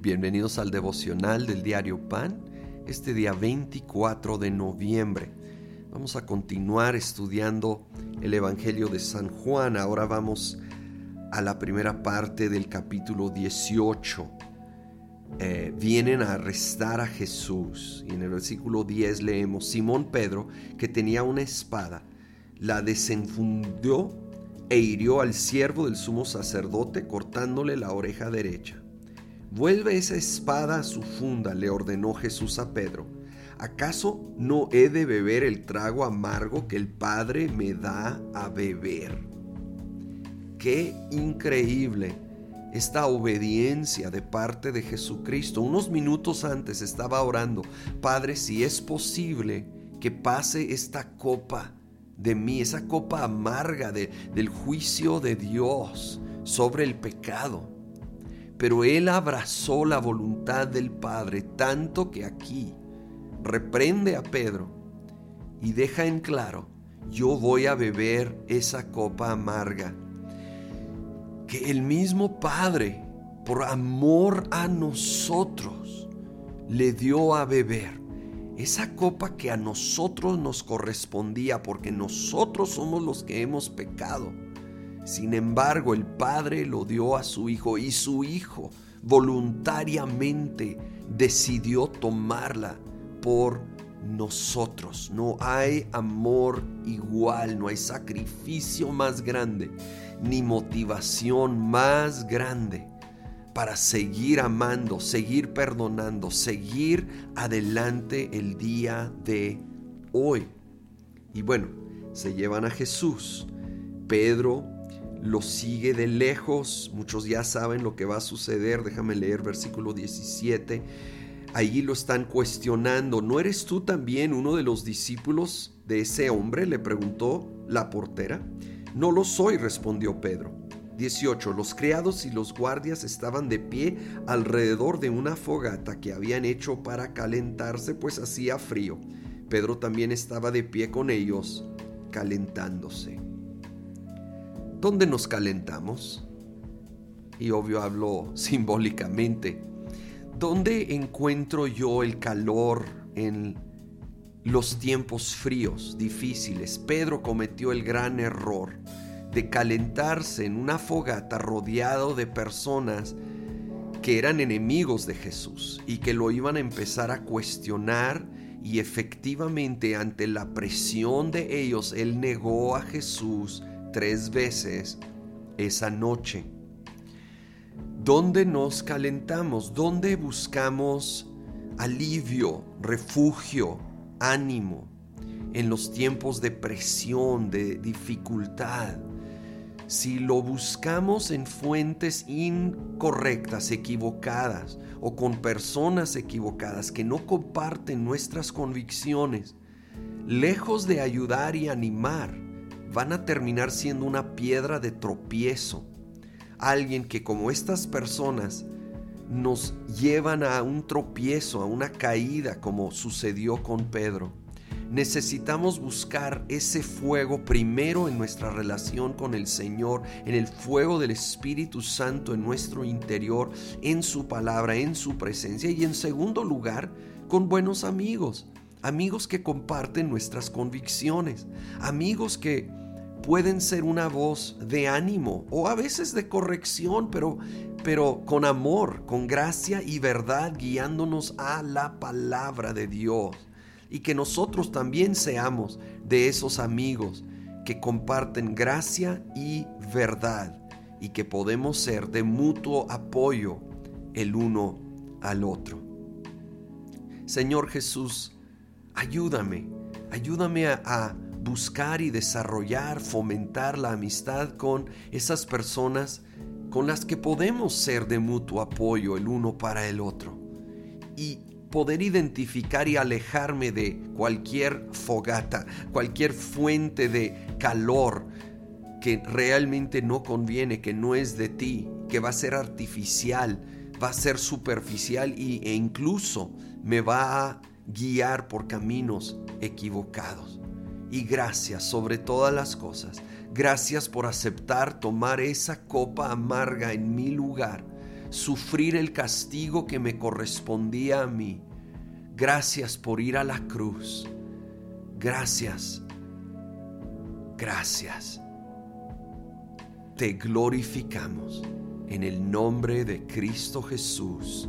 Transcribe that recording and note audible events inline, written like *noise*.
Bienvenidos al devocional del diario Pan, este día 24 de noviembre. Vamos a continuar estudiando el Evangelio de San Juan. Ahora vamos a la primera parte del capítulo 18. Eh, vienen a arrestar a Jesús y en el versículo 10 leemos, Simón Pedro, que tenía una espada, la desenfundió e hirió al siervo del sumo sacerdote cortándole la oreja derecha. Vuelve esa espada a su funda, le ordenó Jesús a Pedro. ¿Acaso no he de beber el trago amargo que el Padre me da a beber? Qué increíble esta obediencia de parte de Jesucristo. Unos minutos antes estaba orando, Padre, si es posible que pase esta copa de mí, esa copa amarga del juicio de Dios sobre el pecado pero él abrazó la voluntad del Padre tanto que aquí reprende a Pedro y deja en claro, yo voy a beber esa copa amarga que el mismo Padre, por amor a nosotros, le dio a beber. Esa copa que a nosotros nos correspondía porque nosotros somos los que hemos pecado sin embargo, el Padre lo dio a su Hijo y su Hijo voluntariamente decidió tomarla por nosotros. No hay amor igual, no hay sacrificio más grande, ni motivación más grande para seguir amando, seguir perdonando, seguir adelante el día de hoy. Y bueno, se llevan a Jesús. Pedro lo sigue de lejos. Muchos ya saben lo que va a suceder. Déjame leer versículo 17. Allí lo están cuestionando. ¿No eres tú también uno de los discípulos de ese hombre? Le preguntó la portera. No lo soy, respondió Pedro. 18. Los criados y los guardias estaban de pie alrededor de una fogata que habían hecho para calentarse, pues hacía frío. Pedro también estaba de pie con ellos, calentándose. ¿Dónde nos calentamos? Y obvio hablo *laughs* simbólicamente. ¿Dónde encuentro yo el calor en los tiempos fríos, difíciles? Pedro cometió el gran error de calentarse en una fogata rodeado de personas que eran enemigos de Jesús y que lo iban a empezar a cuestionar y efectivamente ante la presión de ellos él negó a Jesús tres veces esa noche. ¿Dónde nos calentamos? ¿Dónde buscamos alivio, refugio, ánimo en los tiempos de presión, de dificultad? Si lo buscamos en fuentes incorrectas, equivocadas, o con personas equivocadas que no comparten nuestras convicciones, lejos de ayudar y animar, van a terminar siendo una piedra de tropiezo. Alguien que como estas personas nos llevan a un tropiezo, a una caída como sucedió con Pedro. Necesitamos buscar ese fuego primero en nuestra relación con el Señor, en el fuego del Espíritu Santo en nuestro interior, en su palabra, en su presencia y en segundo lugar con buenos amigos, amigos que comparten nuestras convicciones, amigos que pueden ser una voz de ánimo o a veces de corrección, pero, pero con amor, con gracia y verdad, guiándonos a la palabra de Dios. Y que nosotros también seamos de esos amigos que comparten gracia y verdad y que podemos ser de mutuo apoyo el uno al otro. Señor Jesús, ayúdame, ayúdame a buscar y desarrollar, fomentar la amistad con esas personas con las que podemos ser de mutuo apoyo el uno para el otro. Y poder identificar y alejarme de cualquier fogata, cualquier fuente de calor que realmente no conviene, que no es de ti, que va a ser artificial, va a ser superficial e incluso me va a guiar por caminos equivocados y gracias sobre todas las cosas. Gracias por aceptar tomar esa copa amarga en mi lugar sufrir el castigo que me correspondía a mí. Gracias por ir a la cruz. Gracias. Gracias. Te glorificamos en el nombre de Cristo Jesús.